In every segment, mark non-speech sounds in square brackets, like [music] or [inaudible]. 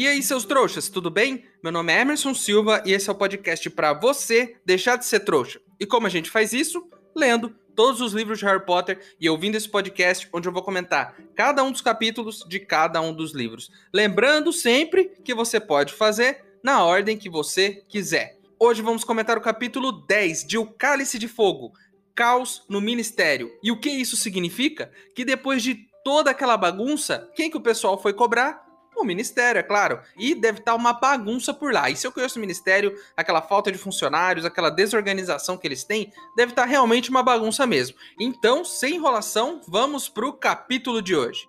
E aí, seus trouxas, tudo bem? Meu nome é Emerson Silva e esse é o podcast para você deixar de ser trouxa. E como a gente faz isso? Lendo todos os livros de Harry Potter e ouvindo esse podcast onde eu vou comentar cada um dos capítulos de cada um dos livros. Lembrando sempre que você pode fazer na ordem que você quiser. Hoje vamos comentar o capítulo 10 de O Cálice de Fogo, Caos no Ministério. E o que isso significa? Que depois de toda aquela bagunça, quem que o pessoal foi cobrar? O ministério, é claro. E deve estar uma bagunça por lá. E se eu conheço o ministério, aquela falta de funcionários, aquela desorganização que eles têm, deve estar realmente uma bagunça mesmo. Então, sem enrolação, vamos pro capítulo de hoje.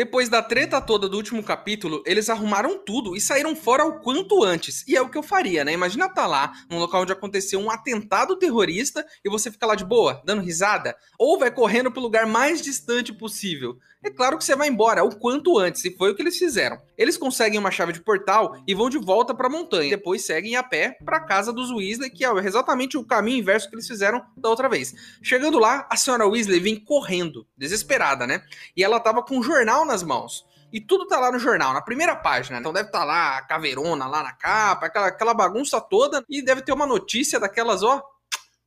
Depois da treta toda do último capítulo, eles arrumaram tudo e saíram fora o quanto antes. E é o que eu faria, né? Imagina tá lá, num local onde aconteceu um atentado terrorista e você fica lá de boa, dando risada, ou vai correndo pro lugar mais distante possível é claro que você vai embora o quanto antes, e foi o que eles fizeram. Eles conseguem uma chave de portal e vão de volta para a montanha. Depois seguem a pé para a casa dos Weasley, que é exatamente o caminho inverso que eles fizeram da outra vez. Chegando lá, a senhora Weasley vem correndo, desesperada, né? E ela tava com um jornal nas mãos. E tudo tá lá no jornal, na primeira página. Então deve estar tá lá a caveirona lá na capa, aquela, aquela bagunça toda. E deve ter uma notícia daquelas, ó,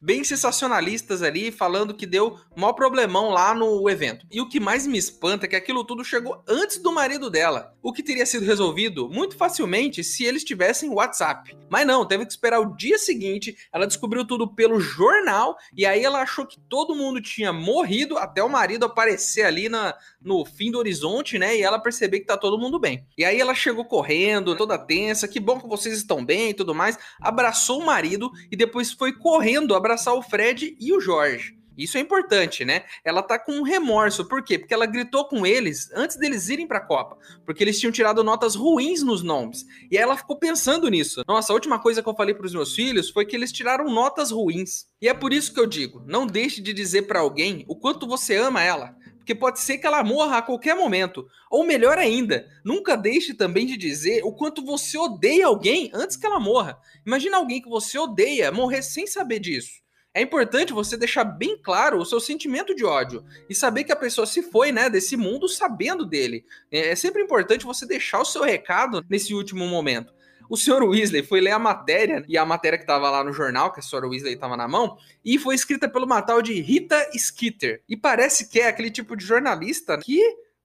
bem sensacionalistas ali, falando que deu maior problemão lá no evento. E o que mais me espanta é que aquilo tudo chegou antes do marido dela, o que teria sido resolvido muito facilmente se eles tivessem WhatsApp. Mas não, teve que esperar o dia seguinte, ela descobriu tudo pelo jornal e aí ela achou que todo mundo tinha morrido até o marido aparecer ali na, no fim do horizonte, né? E ela perceber que tá todo mundo bem. E aí ela chegou correndo, toda tensa, que bom que vocês estão bem e tudo mais, abraçou o marido e depois foi correndo abraçar abraçar o Fred e o Jorge. Isso é importante, né? Ela tá com um remorso. Por quê? Porque ela gritou com eles antes deles irem pra Copa. Porque eles tinham tirado notas ruins nos nomes. E ela ficou pensando nisso. Nossa, a última coisa que eu falei pros meus filhos foi que eles tiraram notas ruins. E é por isso que eu digo: não deixe de dizer para alguém o quanto você ama ela. Porque pode ser que ela morra a qualquer momento. Ou melhor ainda, nunca deixe também de dizer o quanto você odeia alguém antes que ela morra. Imagina alguém que você odeia morrer sem saber disso. É importante você deixar bem claro o seu sentimento de ódio e saber que a pessoa se foi, né, desse mundo sabendo dele. É, é sempre importante você deixar o seu recado nesse último momento. O senhor Weasley foi ler a matéria, e a matéria que estava lá no jornal, que a senhora Weasley estava na mão, e foi escrita pelo uma de Rita Skeeter. E parece que é aquele tipo de jornalista que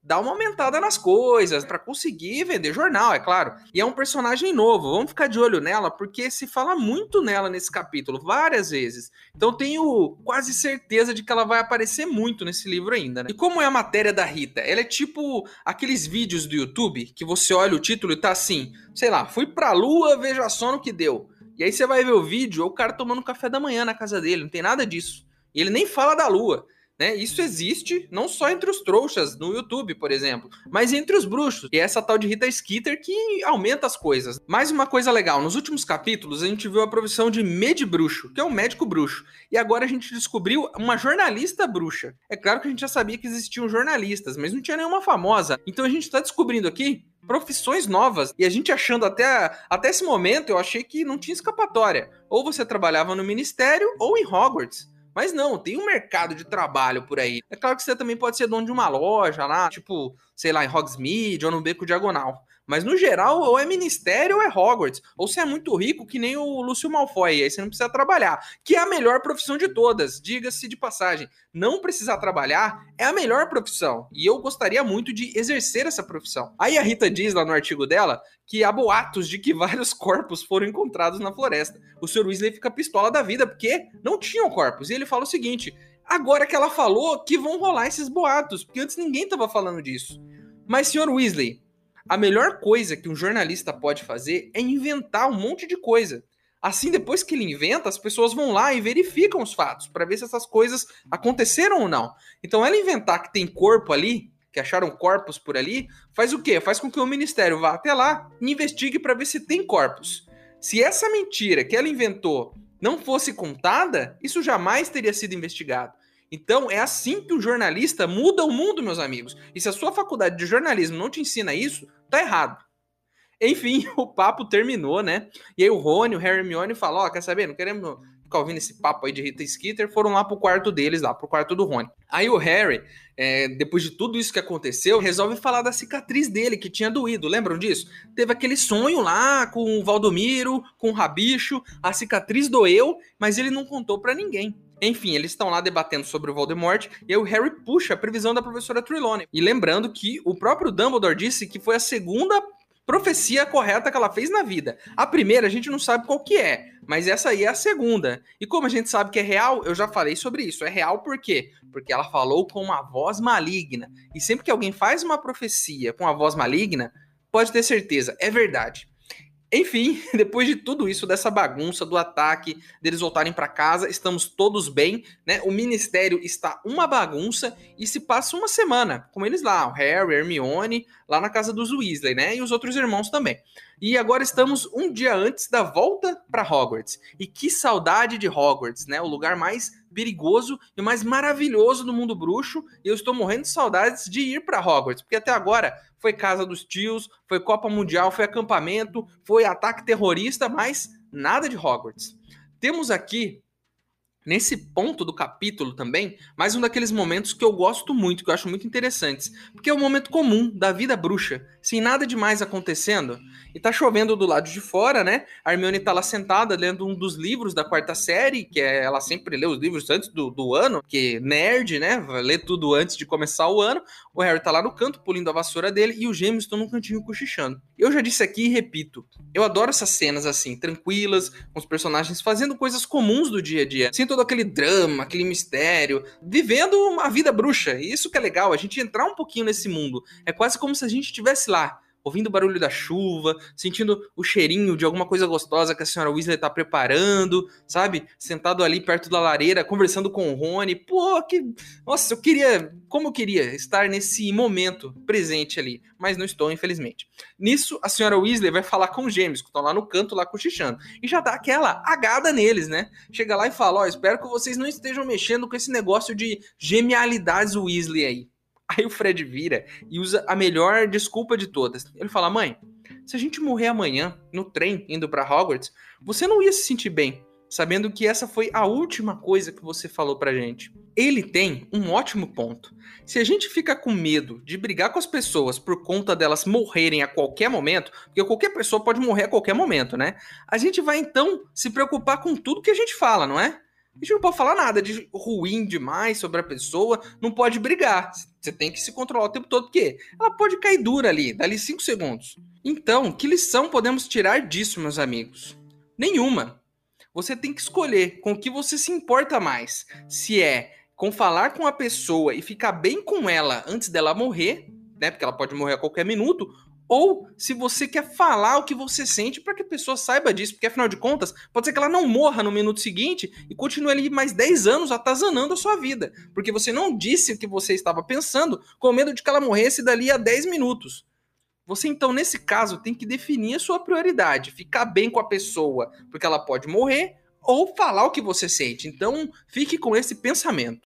dar uma aumentada nas coisas para conseguir vender jornal, é claro. E é um personagem novo, vamos ficar de olho nela porque se fala muito nela nesse capítulo, várias vezes. Então tenho quase certeza de que ela vai aparecer muito nesse livro ainda, né? E como é a matéria da Rita? Ela é tipo aqueles vídeos do YouTube que você olha o título e tá assim, sei lá, fui pra lua, veja só no que deu. E aí você vai ver o vídeo, o cara tomando café da manhã na casa dele, não tem nada disso. E ele nem fala da lua. Né? Isso existe não só entre os trouxas no YouTube, por exemplo, mas entre os bruxos. E é essa tal de Rita Skeeter que aumenta as coisas. Mais uma coisa legal, nos últimos capítulos a gente viu a profissão de med bruxo, que é um médico bruxo. E agora a gente descobriu uma jornalista bruxa. É claro que a gente já sabia que existiam jornalistas, mas não tinha nenhuma famosa. Então a gente está descobrindo aqui profissões novas. E a gente achando até, até esse momento, eu achei que não tinha escapatória. Ou você trabalhava no ministério ou em Hogwarts. Mas não, tem um mercado de trabalho por aí. É claro que você também pode ser dono de uma loja lá, tipo, sei lá, em Hogsmeade ou no Beco Diagonal. Mas no geral, ou é ministério ou é Hogwarts. Ou você é muito rico, que nem o Lúcio Malfoy, aí você não precisa trabalhar. Que é a melhor profissão de todas, diga-se de passagem. Não precisar trabalhar é a melhor profissão. E eu gostaria muito de exercer essa profissão. Aí a Rita diz lá no artigo dela que há boatos de que [laughs] vários corpos foram encontrados na floresta. O Sr. Weasley fica pistola da vida porque não tinham corpos. E ele fala o seguinte: Agora que ela falou que vão rolar esses boatos, porque antes ninguém estava falando disso. Mas, senhor Weasley, a melhor coisa que um jornalista pode fazer é inventar um monte de coisa. Assim, depois que ele inventa, as pessoas vão lá e verificam os fatos para ver se essas coisas aconteceram ou não. Então, ela inventar que tem corpo ali, que acharam corpos por ali, faz o quê? Faz com que o ministério vá até lá e investigue para ver se tem corpos. Se essa mentira que ela inventou não fosse contada, isso jamais teria sido investigado. Então, é assim que o jornalista muda o mundo, meus amigos. E se a sua faculdade de jornalismo não te ensina isso, tá errado. Enfim, [laughs] o papo terminou, né? E aí o Rony, o Harry Hermione falou, ó, oh, quer saber? Não queremos ficar ouvindo esse papo aí de Rita Skeeter, foram lá pro quarto deles, lá pro quarto do Rony. Aí o Harry, é, depois de tudo isso que aconteceu, resolve falar da cicatriz dele, que tinha doído, lembram disso? Teve aquele sonho lá com o Valdomiro, com o Rabicho, a cicatriz doeu, mas ele não contou para ninguém. Enfim, eles estão lá debatendo sobre o Voldemort e aí o Harry puxa a previsão da professora Trelawney. E lembrando que o próprio Dumbledore disse que foi a segunda profecia correta que ela fez na vida. A primeira a gente não sabe qual que é, mas essa aí é a segunda. E como a gente sabe que é real, eu já falei sobre isso. É real por quê? Porque ela falou com uma voz maligna. E sempre que alguém faz uma profecia com a voz maligna, pode ter certeza, é verdade. Enfim, [laughs] depois de tudo isso, dessa bagunça, do ataque, deles voltarem para casa, estamos todos bem, né? O ministério está uma bagunça e se passa uma semana com eles lá, o Harry, Hermione, lá na casa dos Weasley, né? E os outros irmãos também. E agora estamos um dia antes da volta para Hogwarts. E que saudade de Hogwarts, né? O lugar mais perigoso e mais maravilhoso do mundo bruxo. E eu estou morrendo de saudades de ir para Hogwarts, porque até agora foi casa dos tios, foi Copa Mundial, foi acampamento, foi ataque terrorista, mas nada de Hogwarts. Temos aqui nesse ponto do capítulo também, mais um daqueles momentos que eu gosto muito, que eu acho muito interessantes, porque é um momento comum da vida bruxa, sem nada demais acontecendo, e tá chovendo do lado de fora, né? A Hermione tá lá sentada lendo um dos livros da quarta série, que é, ela sempre lê os livros antes do, do ano, que nerd, né? Lê tudo antes de começar o ano. O Harry tá lá no canto, pulindo a vassoura dele, e os gêmeos estão num cantinho cochichando. Eu já disse aqui e repito, eu adoro essas cenas assim, tranquilas, com os personagens fazendo coisas comuns do dia a dia, todo aquele drama, aquele mistério, vivendo uma vida bruxa. E isso que é legal, a gente entrar um pouquinho nesse mundo. É quase como se a gente estivesse lá, ouvindo o barulho da chuva, sentindo o cheirinho de alguma coisa gostosa que a senhora Weasley está preparando, sabe? Sentado ali perto da lareira, conversando com o Rony. Pô, que. Nossa, eu queria. Como eu queria estar nesse momento presente ali. Mas não estou, infelizmente. Nisso, a senhora Weasley vai falar com os gêmeos, que estão lá no canto, lá cochichando. E já dá aquela agada neles, né? Chega lá e fala: Ó, oh, espero que vocês não estejam mexendo com esse negócio de genialidades Weasley aí. Aí o Fred vira e usa a melhor desculpa de todas. Ele fala: Mãe, se a gente morrer amanhã no trem indo para Hogwarts, você não ia se sentir bem, sabendo que essa foi a última coisa que você falou pra gente. Ele tem um ótimo ponto. Se a gente fica com medo de brigar com as pessoas por conta delas morrerem a qualquer momento, porque qualquer pessoa pode morrer a qualquer momento, né? A gente vai então se preocupar com tudo que a gente fala, não é? A gente não pode falar nada de ruim demais sobre a pessoa, não pode brigar. Você tem que se controlar o tempo todo, porque ela pode cair dura ali, dali 5 segundos. Então, que lição podemos tirar disso, meus amigos? Nenhuma. Você tem que escolher com o que você se importa mais. Se é com falar com a pessoa e ficar bem com ela antes dela morrer, né? Porque ela pode morrer a qualquer minuto, ou se você quer falar o que você sente para que a pessoa saiba disso, porque afinal de contas, pode ser que ela não morra no minuto seguinte e continue ali mais 10 anos atazanando a sua vida, porque você não disse o que você estava pensando com medo de que ela morresse dali a 10 minutos. Você então, nesse caso, tem que definir a sua prioridade, ficar bem com a pessoa, porque ela pode morrer, ou falar o que você sente. Então, fique com esse pensamento.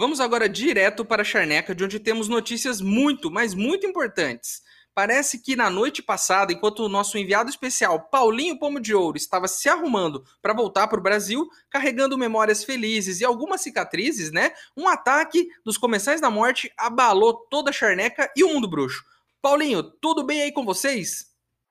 Vamos agora direto para a Charneca, de onde temos notícias muito, mas muito importantes. Parece que na noite passada, enquanto o nosso enviado especial Paulinho Pomo de Ouro estava se arrumando para voltar para o Brasil, carregando memórias felizes e algumas cicatrizes, né? Um ataque dos Comensais da Morte abalou toda a Charneca e o mundo bruxo. Paulinho, tudo bem aí com vocês?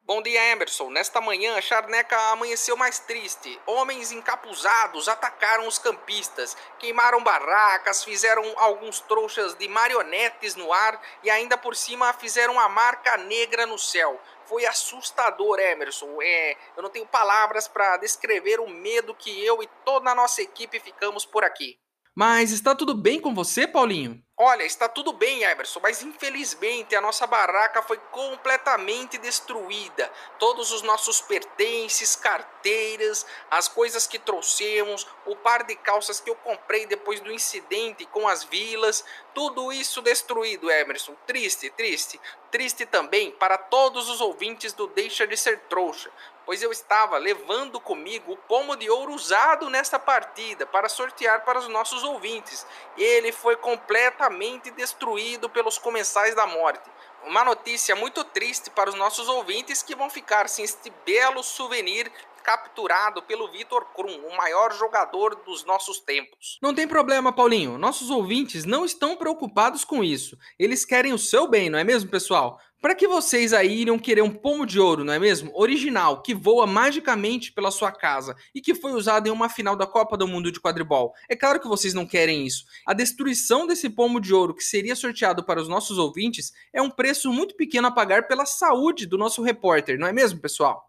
Bom dia, Emerson. Nesta manhã, Charneca amanheceu mais triste. Homens encapuzados atacaram os campistas, queimaram barracas, fizeram alguns trouxas de marionetes no ar e ainda por cima fizeram a marca negra no céu. Foi assustador, Emerson. É, eu não tenho palavras para descrever o medo que eu e toda a nossa equipe ficamos por aqui. Mas está tudo bem com você, Paulinho? Olha, está tudo bem, Emerson, mas infelizmente a nossa barraca foi completamente destruída. Todos os nossos pertences, carteiras, as coisas que trouxemos, o par de calças que eu comprei depois do incidente com as vilas, tudo isso destruído, Emerson. Triste, triste. Triste também para todos os ouvintes do Deixa de Ser Trouxa, pois eu estava levando comigo o pomo de ouro usado nesta partida para sortear para os nossos ouvintes. Ele foi completamente destruído pelos comensais da morte. Uma notícia muito triste para os nossos ouvintes que vão ficar sem este belo souvenir capturado pelo Vitor Krum, o maior jogador dos nossos tempos. Não tem problema, Paulinho. Nossos ouvintes não estão preocupados com isso. Eles querem o seu bem, não é mesmo, pessoal? Para que vocês aí iriam querer um pomo de ouro, não é mesmo? Original, que voa magicamente pela sua casa e que foi usado em uma final da Copa do Mundo de quadribol. É claro que vocês não querem isso. A destruição desse pomo de ouro que seria sorteado para os nossos ouvintes é um preço muito pequeno a pagar pela saúde do nosso repórter, não é mesmo, pessoal?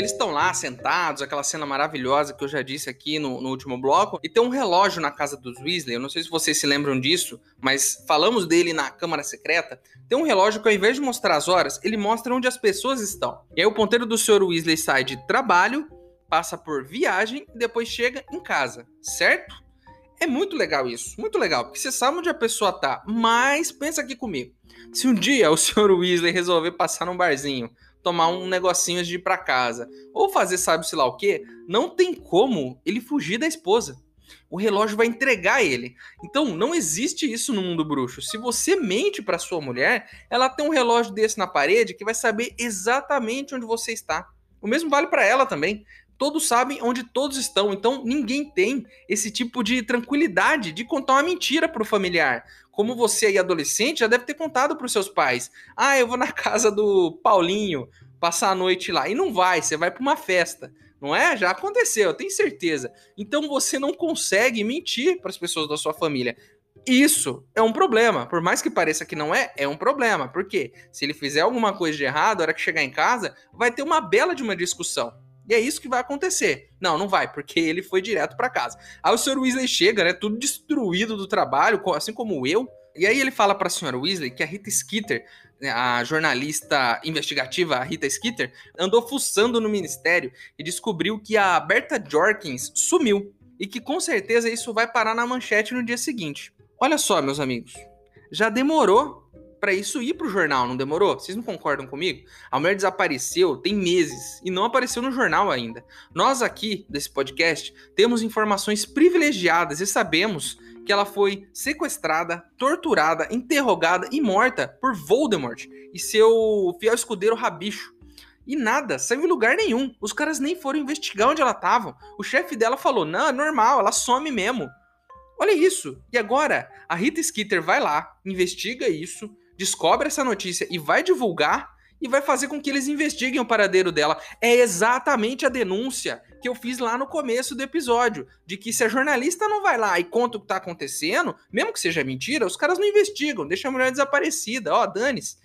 Eles estão lá sentados, aquela cena maravilhosa que eu já disse aqui no, no, último bloco, e tem um relógio na casa dos Weasley. Eu não sei se vocês se lembram disso, mas falamos dele na Câmara Secreta. Tem um relógio que, ao invés de mostrar as horas, ele mostra onde as pessoas estão. E aí o ponteiro do Sr. Weasley sai de trabalho, passa por viagem e depois chega em casa, certo? É muito legal isso, muito legal, porque você sabe onde a pessoa tá. Mas pensa aqui comigo. Se um dia o Sr. Weasley resolver passar num barzinho tomar um negocinho de ir para casa, ou fazer sabe-se lá o que, não tem como ele fugir da esposa. O relógio vai entregar ele. Então, não existe isso no mundo bruxo. Se você mente para sua mulher, ela tem um relógio desse na parede que vai saber exatamente onde você está. O mesmo vale para ela também. Todos sabem onde todos estão, então ninguém tem esse tipo de tranquilidade de contar uma mentira para o familiar como você aí adolescente já deve ter contado para os seus pais: "Ah, eu vou na [laughs] casa do Paulinho passar a noite lá". E não vai, você vai para uma festa. Não é? Já aconteceu, eu tenho certeza. Então você não consegue mentir para as pessoas da sua família. Isso é um problema. Por mais que pareça que não é, é um problema. Porque se ele fizer alguma coisa de errado, a hora que chegar em casa, vai ter uma bela de uma discussão. E é isso que vai acontecer. Não, não vai, porque ele foi direto para casa. Aí o Sr. Weasley chega, né, tudo destruído do trabalho, assim como eu. E aí ele fala para a Sra. Weasley que a Rita Skeeter, né, a jornalista investigativa Rita Skeeter, andou fuçando no ministério e descobriu que a Berta Jorkins sumiu. E que com certeza isso vai parar na manchete no dia seguinte. Olha só, meus amigos, já demorou para isso ir pro jornal, não demorou? Vocês não concordam comigo? A mulher desapareceu tem meses e não apareceu no jornal ainda. Nós aqui desse podcast temos informações privilegiadas e sabemos que ela foi sequestrada, torturada, interrogada e morta por Voldemort e seu fiel escudeiro Rabicho. E nada, saiu em lugar nenhum. Os caras nem foram investigar onde ela estava. O chefe dela falou: não, é normal, ela some mesmo. Olha isso. E agora, a Rita Skeeter vai lá, investiga isso, descobre essa notícia e vai divulgar e vai fazer com que eles investiguem o paradeiro dela. É exatamente a denúncia que eu fiz lá no começo do episódio, de que se a jornalista não vai lá e conta o que tá acontecendo, mesmo que seja mentira, os caras não investigam, deixa a mulher desaparecida, ó, dane-se.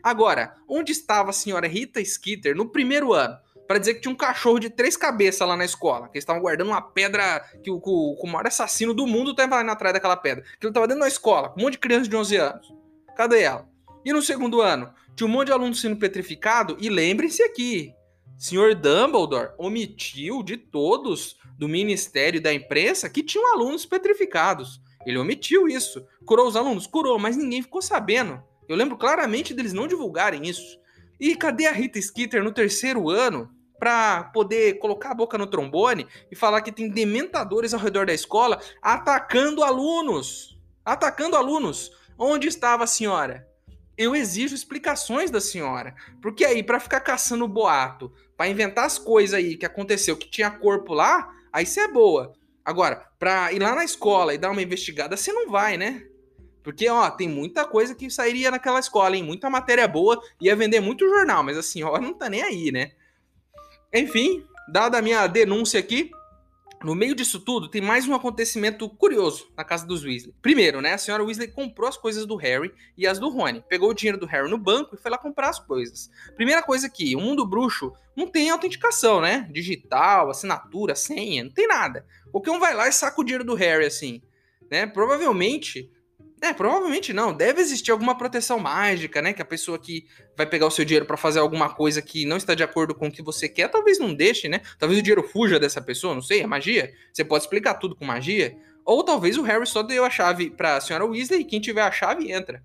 Agora, onde estava a senhora Rita Skeeter no primeiro ano? para dizer que tinha um cachorro de três cabeças lá na escola. Que eles estavam guardando uma pedra que o, o, o maior assassino do mundo tava indo atrás daquela pedra. Que ele tava dentro da escola, com um monte de criança de 11 anos. Cadê ela? E no segundo ano? Tinha um monte de aluno sendo petrificado. E lembrem-se aqui: senhor Dumbledore omitiu de todos do ministério da imprensa que tinham alunos petrificados. Ele omitiu isso. Curou os alunos? Curou, mas ninguém ficou sabendo. Eu lembro claramente deles não divulgarem isso. E cadê a Rita Skeeter no terceiro ano para poder colocar a boca no trombone e falar que tem dementadores ao redor da escola atacando alunos? Atacando alunos. Onde estava a senhora? Eu exijo explicações da senhora. Porque aí, para ficar caçando boato, para inventar as coisas aí que aconteceu, que tinha corpo lá, aí você é boa. Agora, pra ir lá na escola e dar uma investigada, você não vai, né? Porque, ó, tem muita coisa que sairia naquela escola, hein? Muita matéria boa, ia vender muito jornal, mas a senhora não tá nem aí, né? Enfim, dada a minha denúncia aqui, no meio disso tudo, tem mais um acontecimento curioso na casa dos Weasley. Primeiro, né, a senhora Weasley comprou as coisas do Harry e as do Rony. Pegou o dinheiro do Harry no banco e foi lá comprar as coisas. Primeira coisa aqui, o mundo bruxo não tem autenticação, né? Digital, assinatura, senha, não tem nada. Qualquer um vai lá e saca o dinheiro do Harry assim, né? Provavelmente é, provavelmente não. Deve existir alguma proteção mágica, né? Que a pessoa que vai pegar o seu dinheiro para fazer alguma coisa que não está de acordo com o que você quer, talvez não deixe, né? Talvez o dinheiro fuja dessa pessoa, não sei, é magia. Você pode explicar tudo com magia. Ou talvez o Harry só deu a chave para a senhora Weasley e quem tiver a chave entra.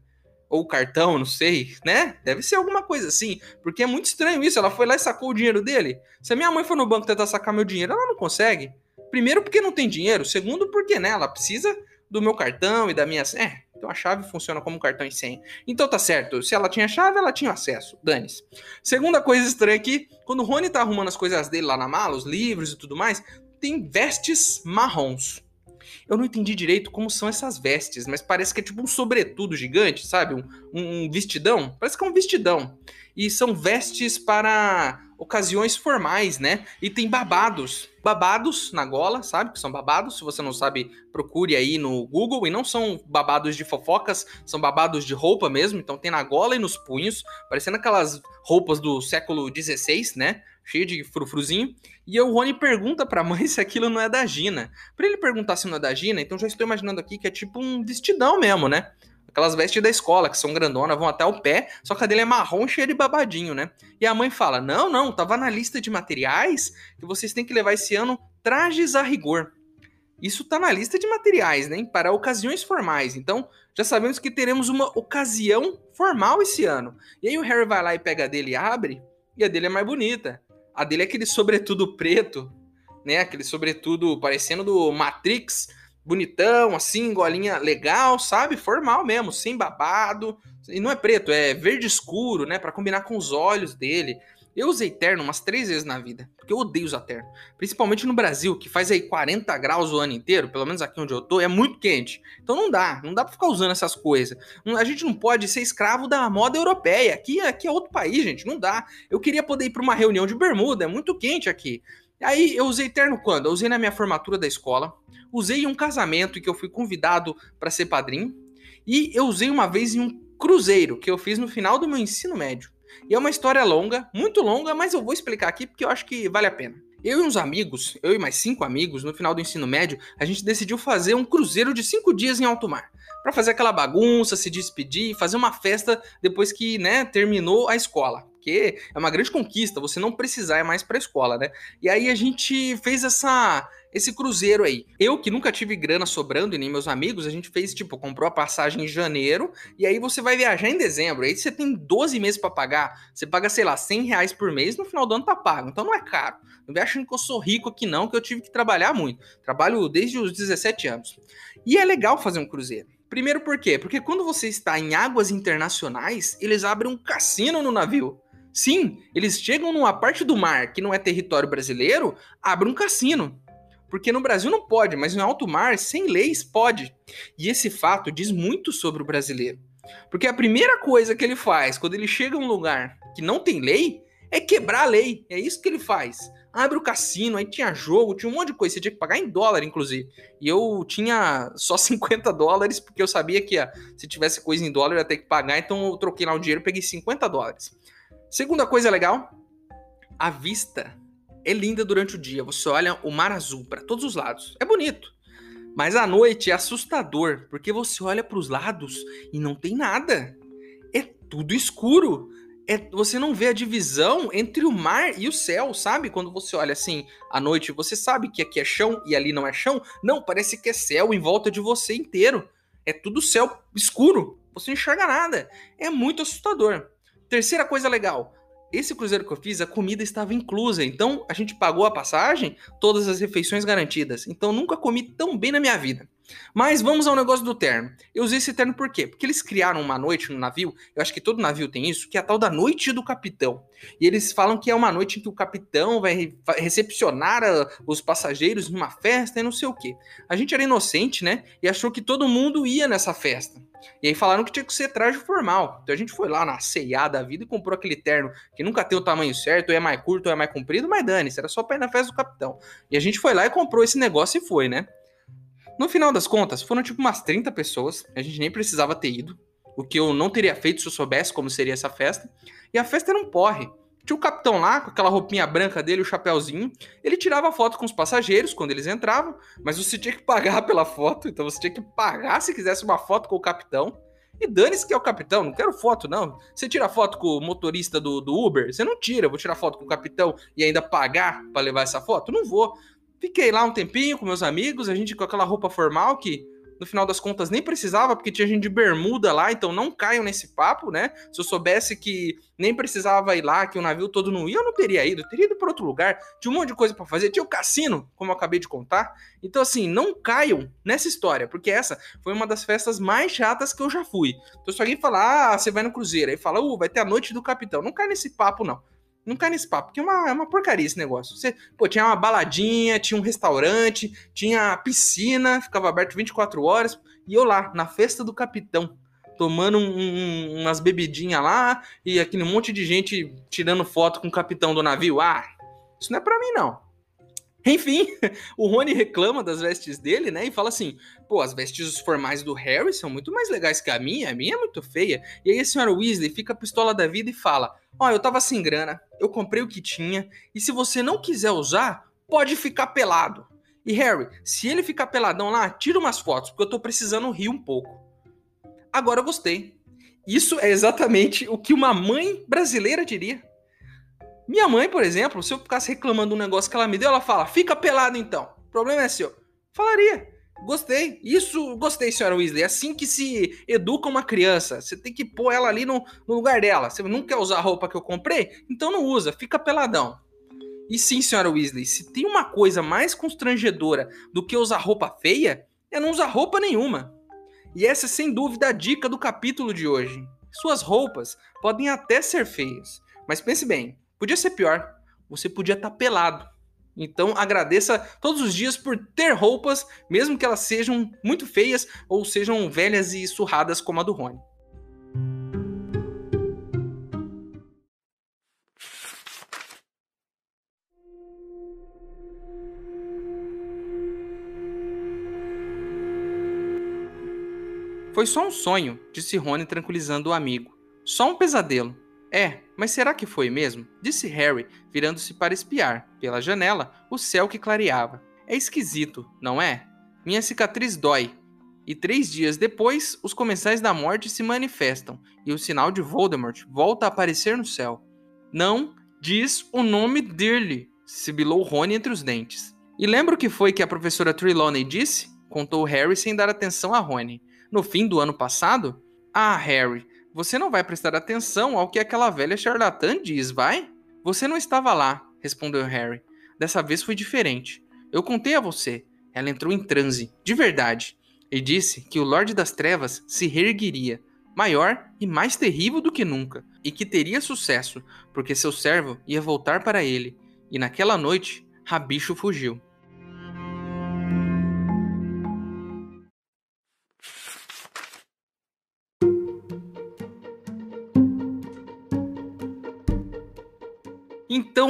Ou o cartão, não sei, né? Deve ser alguma coisa assim. Porque é muito estranho isso. Ela foi lá e sacou o dinheiro dele. Se a minha mãe for no banco tentar sacar meu dinheiro, ela não consegue. Primeiro, porque não tem dinheiro. Segundo, porque, né? Ela precisa do meu cartão e da minha. É, então a chave funciona como cartão e senha. Então tá certo. Se ela tinha chave, ela tinha acesso. Dane-se. Segunda coisa estranha aqui, quando o Rony tá arrumando as coisas dele lá na mala, os livros e tudo mais, tem vestes marrons. Eu não entendi direito como são essas vestes, mas parece que é tipo um sobretudo gigante, sabe? Um, um vestidão. Parece que é um vestidão. E são vestes para ocasiões formais, né? E tem babados. Babados na gola, sabe? Que são babados. Se você não sabe, procure aí no Google. E não são babados de fofocas, são babados de roupa mesmo. Então tem na gola e nos punhos, parecendo aquelas roupas do século XVI, né? Cheio de frufruzinho. E o Rony pergunta pra mãe [laughs] se aquilo não é da Gina. Pra ele perguntar se não é da Gina, então já estou imaginando aqui que é tipo um vestidão mesmo, né? Aquelas vestes da escola, que são grandonas, vão até o pé, só que a dele é marrom cheia de babadinho, né? E a mãe fala: Não, não, tava na lista de materiais que vocês têm que levar esse ano trajes a rigor. Isso tá na lista de materiais, né? Para ocasiões formais. Então, já sabemos que teremos uma ocasião formal esse ano. E aí o Harry vai lá e pega a dele e abre, e a dele é mais bonita. A dele é aquele sobretudo preto, né? Aquele sobretudo parecendo do Matrix, bonitão, assim, golinha legal, sabe? Formal mesmo, sem babado. E não é preto, é verde escuro, né? Para combinar com os olhos dele. Eu usei terno umas três vezes na vida, porque eu odeio usar terno. Principalmente no Brasil, que faz aí 40 graus o ano inteiro, pelo menos aqui onde eu tô, é muito quente. Então não dá, não dá pra ficar usando essas coisas. A gente não pode ser escravo da moda europeia. Aqui, aqui é outro país, gente, não dá. Eu queria poder ir pra uma reunião de bermuda, é muito quente aqui. Aí eu usei terno quando? Eu usei na minha formatura da escola, usei em um casamento em que eu fui convidado para ser padrinho, e eu usei uma vez em um cruzeiro que eu fiz no final do meu ensino médio. E é uma história longa, muito longa, mas eu vou explicar aqui porque eu acho que vale a pena. Eu e uns amigos, eu e mais cinco amigos, no final do ensino médio, a gente decidiu fazer um cruzeiro de cinco dias em alto mar. Para fazer aquela bagunça, se despedir, fazer uma festa depois que, né, terminou a escola porque é uma grande conquista você não precisar ir mais para a escola, né? E aí a gente fez essa esse cruzeiro aí. Eu que nunca tive grana sobrando e nem meus amigos, a gente fez tipo, comprou a passagem em janeiro e aí você vai viajar em dezembro. Aí você tem 12 meses para pagar, você paga, sei lá, 100 reais por mês, no final do ano tá pago. Então não é caro. Não vem achando que eu sou rico aqui não, que eu tive que trabalhar muito. Trabalho desde os 17 anos. E é legal fazer um cruzeiro. Primeiro por quê? Porque quando você está em águas internacionais, eles abrem um cassino no navio. Sim, eles chegam numa parte do mar que não é território brasileiro, abrem um cassino. Porque no Brasil não pode, mas no alto mar, sem leis, pode. E esse fato diz muito sobre o brasileiro. Porque a primeira coisa que ele faz quando ele chega a um lugar que não tem lei é quebrar a lei. É isso que ele faz. Abre o cassino, aí tinha jogo, tinha um monte de coisa. Você tinha que pagar em dólar, inclusive. E eu tinha só [laughs] 50 dólares, porque eu sabia que se tivesse coisa em dólar eu ia ter que pagar. Então eu troquei lá o dinheiro e peguei 50 dólares. Segunda coisa legal, a vista é linda durante o dia. Você olha o mar azul para todos os lados. É bonito. Mas à noite é assustador, porque você olha para os lados e não tem nada. É tudo escuro. É, você não vê a divisão entre o mar e o céu, sabe? Quando você olha assim à noite, você sabe que aqui é chão e ali não é chão. Não, parece que é céu em volta de você inteiro. É tudo céu escuro. Você não enxerga nada. É muito assustador. Terceira coisa legal. Esse cruzeiro que eu fiz, a comida estava inclusa. Então, a gente pagou a passagem, todas as refeições garantidas. Então, nunca comi tão bem na minha vida. Mas vamos ao negócio do terno. Eu usei esse terno por quê? Porque eles criaram uma noite no navio, eu acho que todo navio tem isso, que é a tal da noite do capitão. E eles falam que é uma noite em que o capitão vai recepcionar a, os passageiros numa festa e não sei o quê. A gente era inocente, né? E achou que todo mundo ia nessa festa. E aí falaram que tinha que ser traje formal. Então a gente foi lá na C&A da vida e comprou aquele terno que nunca tem o tamanho certo, ou é mais curto, ou é mais comprido, mas dane-se, era só pra ir na festa do capitão. E a gente foi lá e comprou esse negócio e foi, né? No final das contas, foram tipo umas 30 pessoas, a gente nem precisava ter ido, o que eu não teria feito se eu soubesse como seria essa festa. E a festa era um porre. Tinha o capitão lá, com aquela roupinha branca dele, o chapéuzinho. Ele tirava foto com os passageiros quando eles entravam, mas você tinha que pagar pela foto, então você tinha que pagar se quisesse uma foto com o capitão. E dane-se que é o capitão, não quero foto, não. Você tira foto com o motorista do, do Uber? Você não tira, vou tirar foto com o capitão e ainda pagar para levar essa foto? Não vou. Fiquei lá um tempinho com meus amigos, a gente com aquela roupa formal que no final das contas nem precisava, porque tinha gente de bermuda lá, então não caiam nesse papo, né? Se eu soubesse que nem precisava ir lá, que o navio todo não ia, eu não teria ido, eu teria ido para outro lugar, tinha um monte de coisa para fazer, tinha o cassino, como eu acabei de contar. Então, assim, não caiam nessa história, porque essa foi uma das festas mais chatas que eu já fui. Então, se alguém falar, ah, você vai no Cruzeiro, aí fala, uh, vai ter a noite do capitão, não cai nesse papo, não. Não cai nesse papo, porque é uma, é uma porcaria esse negócio. Você, pô, tinha uma baladinha, tinha um restaurante, tinha piscina, ficava aberto 24 horas, e eu lá, na festa do capitão, tomando um, um, umas bebidinhas lá, e aquele monte de gente tirando foto com o capitão do navio. Ah, isso não é pra mim, não. Enfim, [laughs] o Rony reclama das vestes dele, né? E fala assim: pô, as vestes formais do Harry são muito mais legais que a minha, a minha é muito feia. E aí a senhora Weasley fica pistola da vida e fala: ó, oh, eu tava sem grana, eu comprei o que tinha, e se você não quiser usar, pode ficar pelado. E Harry, se ele ficar peladão lá, tira umas fotos, porque eu tô precisando rir um pouco. Agora eu gostei. Isso é exatamente o que uma mãe brasileira diria. Minha mãe, por exemplo, se eu ficasse reclamando um negócio que ela me deu, ela fala: fica pelado então. O problema é seu. Falaria. Gostei. Isso, gostei, senhora Weasley. É assim que se educa uma criança. Você tem que pôr ela ali no, no lugar dela. Você não quer usar a roupa que eu comprei? Então não usa, fica peladão. E sim, senhora Weasley, se tem uma coisa mais constrangedora do que usar roupa feia, é não usar roupa nenhuma. E essa é sem dúvida a dica do capítulo de hoje. Suas roupas podem até ser feias, mas pense bem, Podia ser pior. Você podia estar tá pelado. Então agradeça todos os dias por ter roupas, mesmo que elas sejam muito feias ou sejam velhas e surradas como a do Rony. Foi só um sonho, disse Rony tranquilizando o amigo. Só um pesadelo. É, mas será que foi mesmo? Disse Harry, virando-se para espiar, pela janela, o céu que clareava. É esquisito, não é? Minha cicatriz dói. E três dias depois, os comensais da morte se manifestam e o sinal de Voldemort volta a aparecer no céu. Não diz o nome dele, sibilou Rony entre os dentes. E lembra o que foi que a professora Trelawney disse? Contou Harry sem dar atenção a Rony. No fim do ano passado? Ah, Harry, você não vai prestar atenção ao que aquela velha charlatã diz, vai? Você não estava lá, respondeu Harry. Dessa vez foi diferente. Eu contei a você. Ela entrou em transe, de verdade, e disse que o Lorde das Trevas se reerguiria, maior e mais terrível do que nunca, e que teria sucesso, porque seu servo ia voltar para ele. E naquela noite, Rabicho fugiu.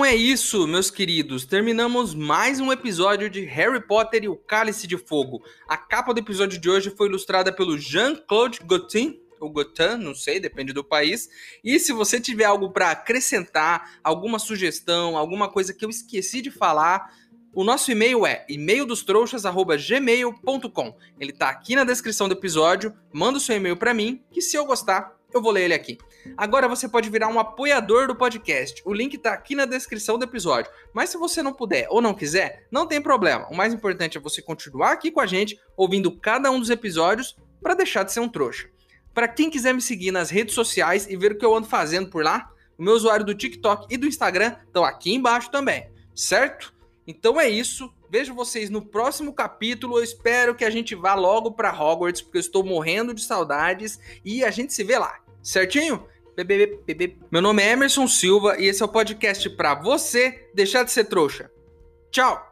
É isso, meus queridos. Terminamos mais um episódio de Harry Potter e o Cálice de Fogo. A capa do episódio de hoje foi ilustrada pelo Jean-Claude Gaultin, ou Gotan, não sei, depende do país. E se você tiver algo para acrescentar, alguma sugestão, alguma coisa que eu esqueci de falar, o nosso e-mail é e-maildostrouxas@gmail.com. Ele tá aqui na descrição do episódio. Manda o seu e-mail para mim, que se eu gostar, eu vou ler ele aqui. Agora você pode virar um apoiador do podcast. O link tá aqui na descrição do episódio. Mas se você não puder ou não quiser, não tem problema. O mais importante é você continuar aqui com a gente, ouvindo cada um dos episódios, para deixar de ser um trouxa. Para quem quiser me seguir nas redes sociais e ver o que eu ando fazendo por lá, o meu usuário do TikTok e do Instagram estão aqui embaixo também, certo? Então é isso. Vejo vocês no próximo capítulo. Eu espero que a gente vá logo para Hogwarts, porque eu estou morrendo de saudades. E a gente se vê lá, certinho? Meu nome é Emerson Silva e esse é o podcast para você deixar de ser trouxa. Tchau!